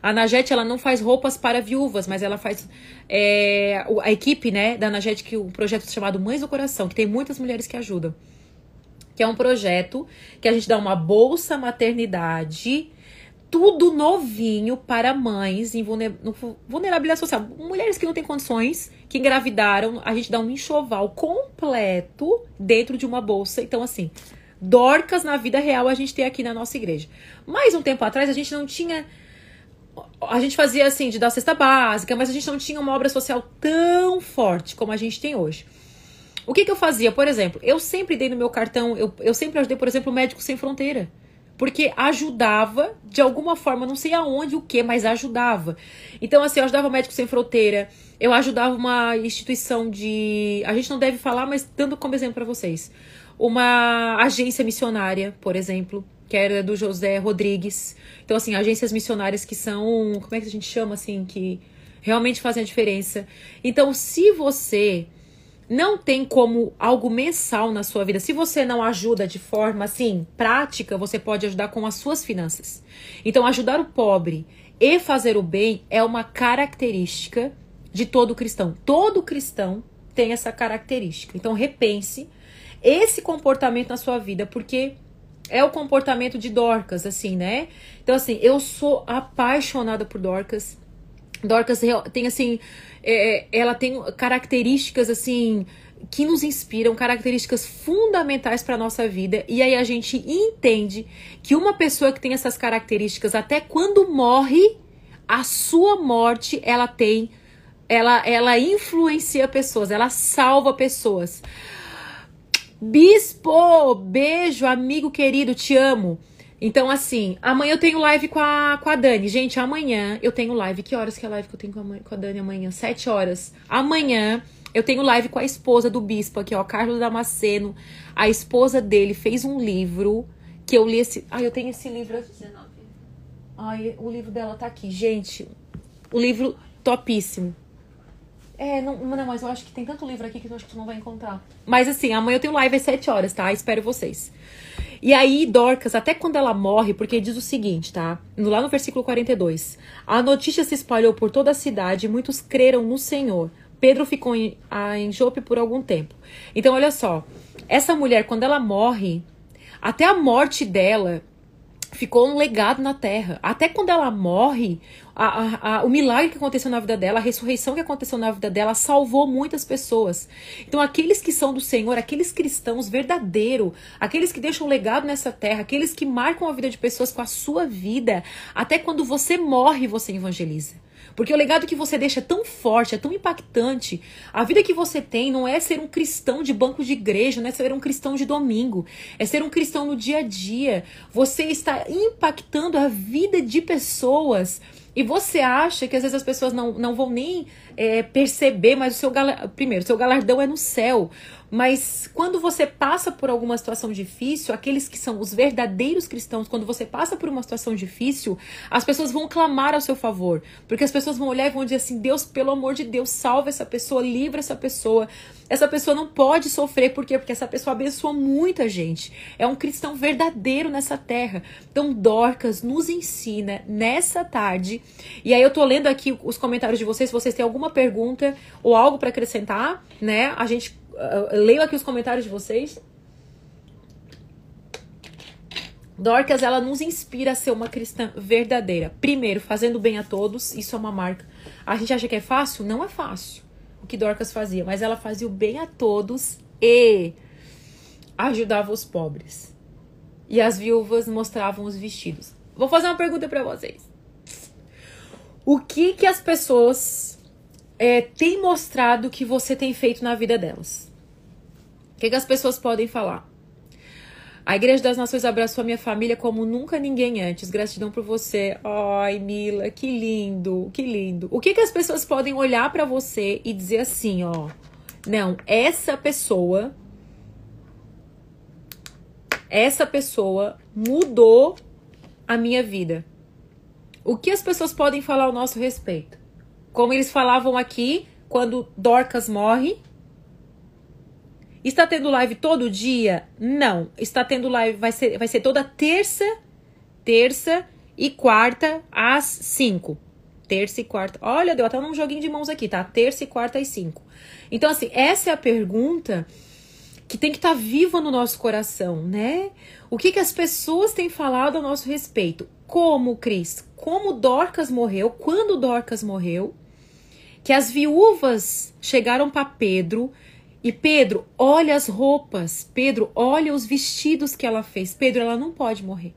A Anagete, ela não faz roupas para viúvas, mas ela faz é, a equipe, né, da Anagete, que o projeto chamado Mães do Coração, que tem muitas mulheres que ajudam. Que é um projeto que a gente dá uma bolsa maternidade tudo novinho para mães em vulnerabilidade social. Mulheres que não têm condições, que engravidaram, a gente dá um enxoval completo dentro de uma bolsa. Então, assim, dorcas na vida real a gente tem aqui na nossa igreja. Mais um tempo atrás a gente não tinha. A gente fazia assim, de dar cesta básica, mas a gente não tinha uma obra social tão forte como a gente tem hoje. O que, que eu fazia? Por exemplo, eu sempre dei no meu cartão, eu, eu sempre ajudei, por exemplo, o Médico Sem Fronteira porque ajudava de alguma forma, não sei aonde, o que, mas ajudava. Então, assim, eu ajudava o Médico Sem Fronteira, eu ajudava uma instituição de. A gente não deve falar, mas dando como exemplo para vocês. Uma agência missionária, por exemplo, que era do José Rodrigues. Então, assim, agências missionárias que são. Como é que a gente chama, assim? Que realmente fazem a diferença. Então, se você não tem como algo mensal na sua vida. Se você não ajuda de forma assim prática, você pode ajudar com as suas finanças. Então, ajudar o pobre e fazer o bem é uma característica de todo cristão. Todo cristão tem essa característica. Então, repense esse comportamento na sua vida, porque é o comportamento de Dorcas, assim, né? Então, assim, eu sou apaixonada por Dorcas. Dorcas tem, assim, é, ela tem características assim que nos inspiram, características fundamentais para nossa vida, e aí a gente entende que uma pessoa que tem essas características, até quando morre, a sua morte ela tem, ela, ela influencia pessoas, ela salva pessoas. Bispo, beijo, amigo querido, te amo. Então, assim, amanhã eu tenho live com a, com a Dani. Gente, amanhã eu tenho live. Que horas que é a live que eu tenho com a, com a Dani amanhã? Sete horas. Amanhã eu tenho live com a esposa do bispo aqui, ó, Carlos Damasceno. A esposa dele fez um livro que eu li esse. Ai, eu tenho esse livro aqui. Ai, o livro dela tá aqui. Gente, o livro topíssimo. É, não, não, mas eu acho que tem tanto livro aqui que eu acho que tu não vai encontrar. Mas assim, amanhã eu tenho live às 7 horas, tá? Espero vocês. E aí, Dorcas, até quando ela morre, porque diz o seguinte, tá? Lá no versículo 42. A notícia se espalhou por toda a cidade e muitos creram no Senhor. Pedro ficou em, em Jope por algum tempo. Então, olha só. Essa mulher, quando ela morre, até a morte dela, ficou um legado na terra. Até quando ela morre, a, a, a, o milagre que aconteceu na vida dela, a ressurreição que aconteceu na vida dela, salvou muitas pessoas. Então, aqueles que são do Senhor, aqueles cristãos verdadeiros, aqueles que deixam um legado nessa terra, aqueles que marcam a vida de pessoas com a sua vida, até quando você morre, você evangeliza. Porque o legado que você deixa é tão forte, é tão impactante. A vida que você tem não é ser um cristão de banco de igreja, não é ser um cristão de domingo. É ser um cristão no dia a dia. Você está impactando a vida de pessoas. E você acha que às vezes as pessoas não, não vão nem é, perceber, mas o seu galardão, primeiro, seu galardão é no céu. Mas quando você passa por alguma situação difícil, aqueles que são os verdadeiros cristãos, quando você passa por uma situação difícil, as pessoas vão clamar ao seu favor. Porque as pessoas vão olhar e vão dizer assim: Deus, pelo amor de Deus, salva essa pessoa, livra essa pessoa. Essa pessoa não pode sofrer, por quê? Porque essa pessoa abençoa muita gente. É um cristão verdadeiro nessa terra. Então, Dorcas nos ensina nessa tarde. E aí eu tô lendo aqui os comentários de vocês, se vocês têm alguma pergunta ou algo para acrescentar, né? A gente uh, aqui os comentários de vocês. Dorcas, ela nos inspira a ser uma cristã verdadeira. Primeiro, fazendo bem a todos, isso é uma marca. A gente acha que é fácil? Não é fácil o que Dorcas fazia, mas ela fazia o bem a todos e ajudava os pobres. E as viúvas mostravam os vestidos. Vou fazer uma pergunta para vocês. O que que as pessoas é, têm mostrado que você tem feito na vida delas? O que, que as pessoas podem falar? A Igreja das Nações abraçou a minha família como nunca ninguém antes. Gratidão por você. Ai, Mila, que lindo, que lindo. O que, que as pessoas podem olhar para você e dizer assim, ó? Não, essa pessoa. Essa pessoa mudou a minha vida. O que as pessoas podem falar ao nosso respeito? Como eles falavam aqui, quando Dorcas morre, Está tendo live todo dia? Não. Está tendo live, vai ser, vai ser toda terça, terça e quarta às 5. Terça e quarta. Olha, deu até um joguinho de mãos aqui, tá? Terça e quarta às 5. Então, assim, essa é a pergunta que tem que estar tá viva no nosso coração, né? O que, que as pessoas têm falado a nosso respeito? Como, Cris? Como Dorcas morreu? Quando Dorcas morreu? Que as viúvas chegaram para Pedro e Pedro, olha as roupas. Pedro, olha os vestidos que ela fez. Pedro, ela não pode morrer.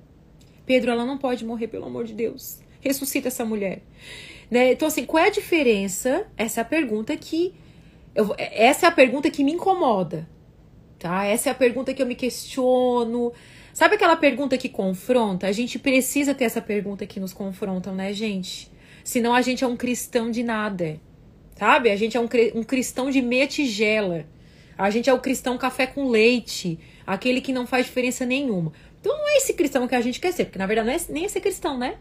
Pedro, ela não pode morrer, pelo amor de Deus. Ressuscita essa mulher. Né? Então, assim, qual é a diferença? Essa é a pergunta que. Eu, essa é a pergunta que me incomoda. Tá? Essa é a pergunta que eu me questiono. Sabe aquela pergunta que confronta? A gente precisa ter essa pergunta que nos confrontam, né, gente? Senão a gente é um cristão de nada. Sabe? A gente é um, um cristão de meia tigela. A gente é o cristão café com leite, aquele que não faz diferença nenhuma. Então não é esse cristão que a gente quer ser, porque na verdade não é nem esse cristão, né?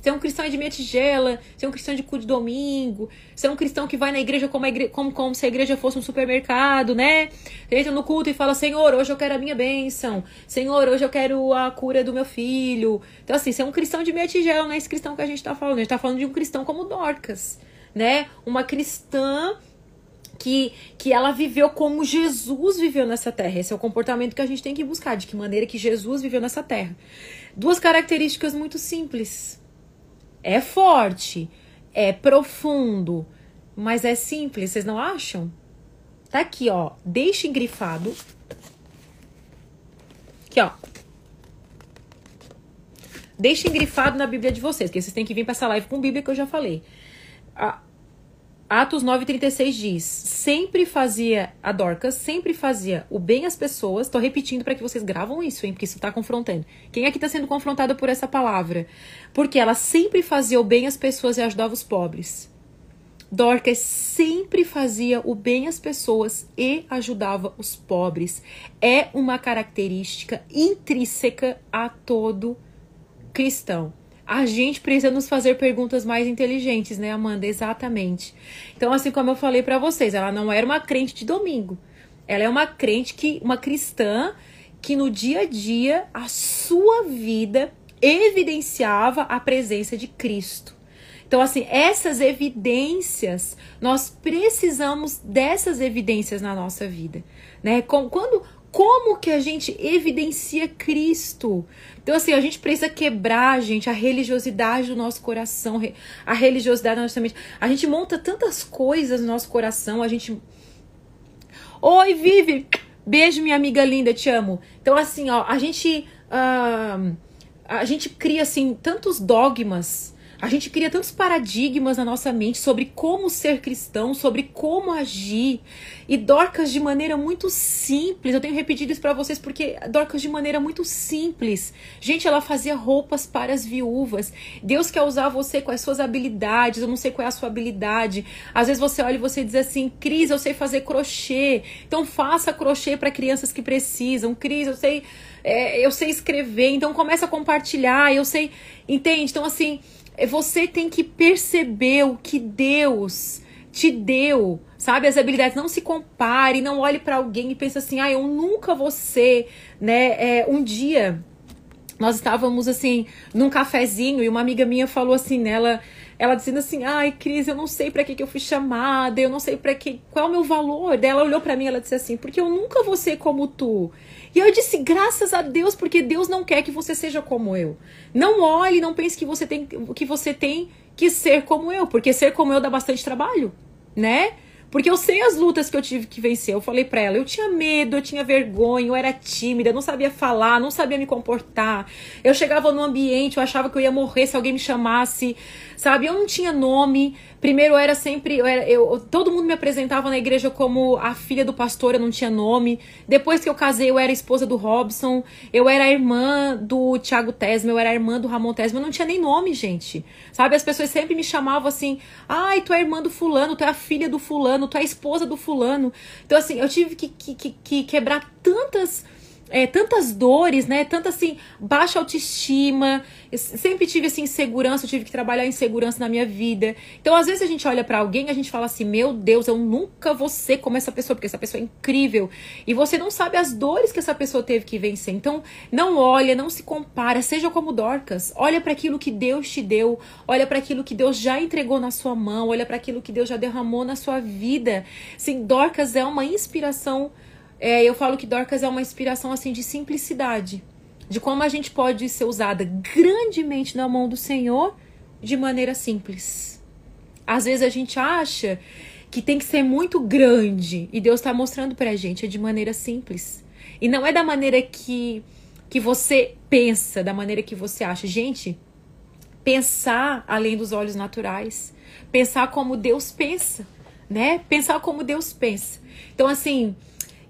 Você é um cristão de meia tigela, você é um cristão de cu de domingo, você é um cristão que vai na igreja como, como, como se a igreja fosse um supermercado, né? Você entra no culto e fala, Senhor, hoje eu quero a minha bênção. Senhor, hoje eu quero a cura do meu filho. Então, assim, você é um cristão de meia tigela, não é esse cristão que a gente tá falando. A gente tá falando de um cristão como Dorcas, né? Uma cristã que, que ela viveu como Jesus viveu nessa terra. Esse é o comportamento que a gente tem que buscar, de que maneira que Jesus viveu nessa terra. Duas características muito simples. É forte, é profundo, mas é simples, vocês não acham? Tá aqui, ó. Deixa engrifado. Aqui, ó. Deixa engrifado na Bíblia de vocês, porque vocês têm que vir para essa live com Bíblia que eu já falei. Atos 9,36 diz: sempre fazia, a Dorcas sempre fazia o bem às pessoas. Tô repetindo para que vocês gravam isso, hein? Porque isso tá confrontando. Quem aqui tá sendo confrontado por essa palavra? Porque ela sempre fazia o bem às pessoas e ajudava os pobres. Dorcas sempre fazia o bem às pessoas e ajudava os pobres. É uma característica intrínseca a todo cristão a gente precisa nos fazer perguntas mais inteligentes, né, Amanda? Exatamente. Então, assim como eu falei para vocês, ela não era uma crente de domingo. Ela é uma crente que, uma cristã que no dia a dia a sua vida evidenciava a presença de Cristo. Então, assim, essas evidências, nós precisamos dessas evidências na nossa vida, né? Quando, como que a gente evidencia Cristo? Então, assim, a gente precisa quebrar, gente, a religiosidade do nosso coração, a religiosidade da nossa mente. A gente monta tantas coisas no nosso coração, a gente. Oi, Vivi! Beijo, minha amiga linda, te amo. Então, assim, ó, a gente. Uh, a gente cria, assim, tantos dogmas a gente cria tantos paradigmas na nossa mente sobre como ser cristão, sobre como agir. E Dorcas de maneira muito simples. Eu tenho repetido isso para vocês porque Dorcas de maneira muito simples. Gente, ela fazia roupas para as viúvas. Deus quer usar você com as suas habilidades. Eu não sei qual é a sua habilidade. Às vezes você olha e você diz assim: "Cris, eu sei fazer crochê". Então faça crochê para crianças que precisam. Cris, eu sei é, eu sei escrever. Então começa a compartilhar. Eu sei, entende? Então assim, você tem que perceber o que Deus te deu, sabe? As habilidades. Não se compare, não olhe para alguém e pense assim, ah, eu nunca vou ser, né? É, um dia nós estávamos assim num cafezinho e uma amiga minha falou assim nela ela dizendo assim ai Cris eu não sei para que, que eu fui chamada eu não sei para que qual é o meu valor dela olhou para mim ela disse assim porque eu nunca vou ser como tu e eu disse, graças a Deus, porque Deus não quer que você seja como eu. Não olhe, não pense que você tem que você tem que ser como eu, porque ser como eu dá bastante trabalho, né? Porque eu sei as lutas que eu tive que vencer. Eu falei pra ela, eu tinha medo, eu tinha vergonha, eu era tímida, não sabia falar, não sabia me comportar. Eu chegava no ambiente, eu achava que eu ia morrer se alguém me chamasse, sabe? Eu não tinha nome. Primeiro eu era sempre, eu era, eu, todo mundo me apresentava na igreja como a filha do pastor, eu não tinha nome. Depois que eu casei, eu era esposa do Robson, eu era a irmã do Thiago Tesma, eu era a irmã do Ramon Tesma, eu não tinha nem nome, gente. Sabe? As pessoas sempre me chamavam assim: "Ai, tu é irmã do fulano, tu é a filha do fulano, tu é a esposa do fulano". Então assim, eu tive que, que, que quebrar tantas é, tantas dores, né? Tanta assim, baixa autoestima. Eu sempre tive assim insegurança, eu tive que trabalhar insegurança na minha vida. Então, às vezes a gente olha para alguém, a gente fala assim: "Meu Deus, eu nunca vou ser como essa pessoa, porque essa pessoa é incrível". E você não sabe as dores que essa pessoa teve que vencer. Então, não olha, não se compara, seja como Dorcas. Olha para aquilo que Deus te deu, olha para aquilo que Deus já entregou na sua mão, olha para aquilo que Deus já derramou na sua vida. Sim, Dorcas é uma inspiração é, eu falo que Dorcas é uma inspiração assim de simplicidade, de como a gente pode ser usada grandemente na mão do Senhor de maneira simples. Às vezes a gente acha que tem que ser muito grande e Deus está mostrando para a gente é de maneira simples. E não é da maneira que, que você pensa, da maneira que você acha. Gente, pensar além dos olhos naturais, pensar como Deus pensa, né? Pensar como Deus pensa. Então, assim,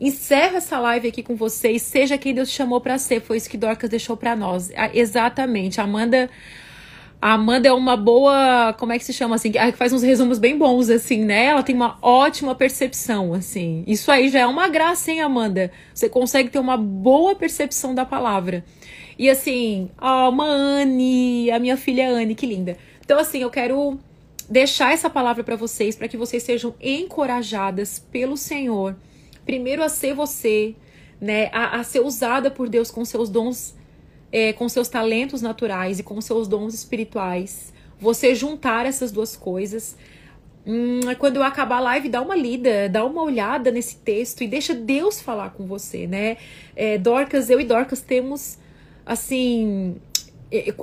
encerro essa live aqui com vocês. Seja quem Deus chamou para ser. Foi isso que Dorcas deixou para nós. Exatamente. Amanda. A Amanda é uma boa, como é que se chama assim, que faz uns resumos bem bons assim, né? Ela tem uma ótima percepção, assim. Isso aí já é uma graça, hein, Amanda? Você consegue ter uma boa percepção da palavra. E assim, ó, Anne, a minha filha Anne, que linda. Então, assim, eu quero deixar essa palavra para vocês, para que vocês sejam encorajadas pelo Senhor. Primeiro a ser você, né? A, a ser usada por Deus com seus dons, é, com seus talentos naturais e com seus dons espirituais. Você juntar essas duas coisas. Hum, quando eu acabar a live, dá uma lida, dá uma olhada nesse texto e deixa Deus falar com você, né? É, Dorcas, eu e Dorcas temos, assim,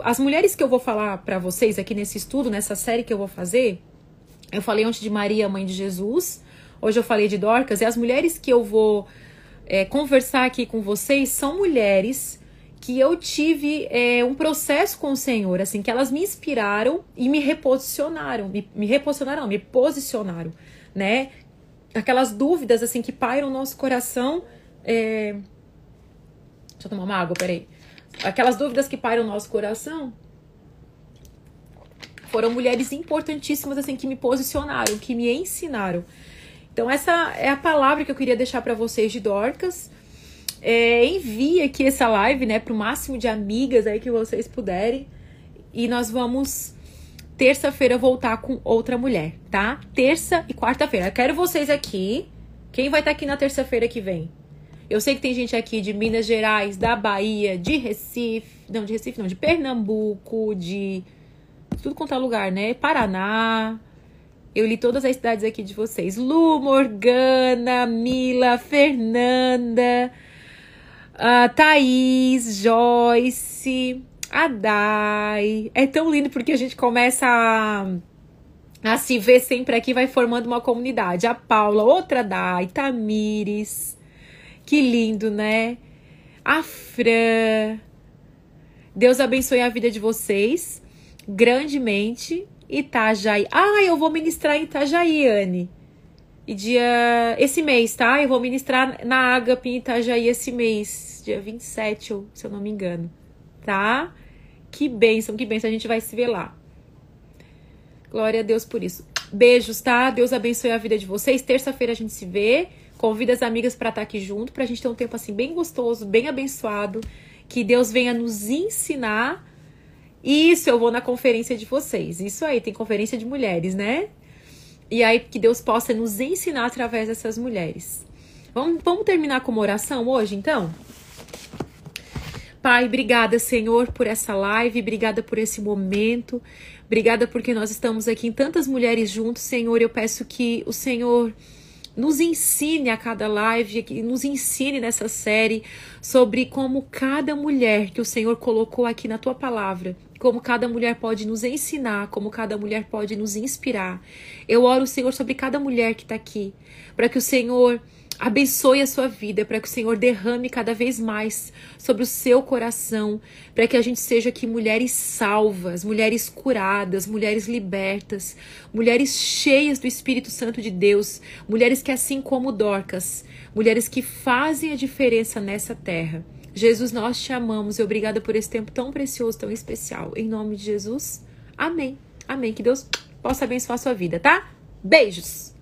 as mulheres que eu vou falar para vocês aqui nesse estudo, nessa série que eu vou fazer, eu falei ontem de Maria, mãe de Jesus, hoje eu falei de Dorcas, e as mulheres que eu vou é, conversar aqui com vocês são mulheres que eu tive é, um processo com o Senhor, assim, que elas me inspiraram e me reposicionaram, me, me reposicionaram, me posicionaram, né? Aquelas dúvidas, assim, que pairam no nosso coração. É... Deixa eu tomar uma água, peraí. Aquelas dúvidas que pairam no nosso coração foram mulheres importantíssimas, assim, que me posicionaram, que me ensinaram. Então, essa é a palavra que eu queria deixar para vocês de Dorcas. É, envie aqui essa live, né, para o máximo de amigas aí que vocês puderem. E nós vamos terça-feira voltar com outra mulher, tá? Terça e quarta-feira. Quero vocês aqui. Quem vai estar tá aqui na terça-feira que vem? Eu sei que tem gente aqui de Minas Gerais, da Bahia, de Recife, não, de Recife não, de Pernambuco, de tudo quanto é lugar, né? Paraná. Eu li todas as cidades aqui de vocês. Lu, Morgana, Mila, Fernanda, uh, Thaís, Joyce, a Dai. É tão lindo porque a gente começa a, a se ver sempre aqui, vai formando uma comunidade. A Paula, outra Dai, Tamires. Que lindo, né? A Fran. Deus abençoe a vida de vocês grandemente. Itajaí. Ah, eu vou ministrar em Itajaí, Anne. E dia. Esse mês, tá? Eu vou ministrar na Agape em Itajaí esse mês, dia 27, se eu não me engano. Tá? Que bênção, que bênção. A gente vai se ver lá. Glória a Deus por isso. Beijos, tá? Deus abençoe a vida de vocês. Terça-feira a gente se vê. Convida as amigas para estar tá aqui junto, pra gente ter um tempo assim bem gostoso, bem abençoado. Que Deus venha nos ensinar. Isso, eu vou na conferência de vocês. Isso aí, tem conferência de mulheres, né? E aí que Deus possa nos ensinar através dessas mulheres. Vamos, vamos terminar com uma oração hoje, então? Pai, obrigada, Senhor, por essa live, obrigada por esse momento, obrigada porque nós estamos aqui em tantas mulheres juntos, Senhor. Eu peço que o Senhor nos ensine a cada live, que nos ensine nessa série sobre como cada mulher que o Senhor colocou aqui na tua palavra como cada mulher pode nos ensinar, como cada mulher pode nos inspirar. Eu oro, Senhor, sobre cada mulher que está aqui, para que o Senhor abençoe a sua vida, para que o Senhor derrame cada vez mais sobre o seu coração, para que a gente seja aqui mulheres salvas, mulheres curadas, mulheres libertas, mulheres cheias do Espírito Santo de Deus, mulheres que, assim como Dorcas, mulheres que fazem a diferença nessa terra. Jesus, nós te amamos e obrigada por esse tempo tão precioso, tão especial. Em nome de Jesus, amém. Amém. Que Deus possa abençoar a sua vida, tá? Beijos!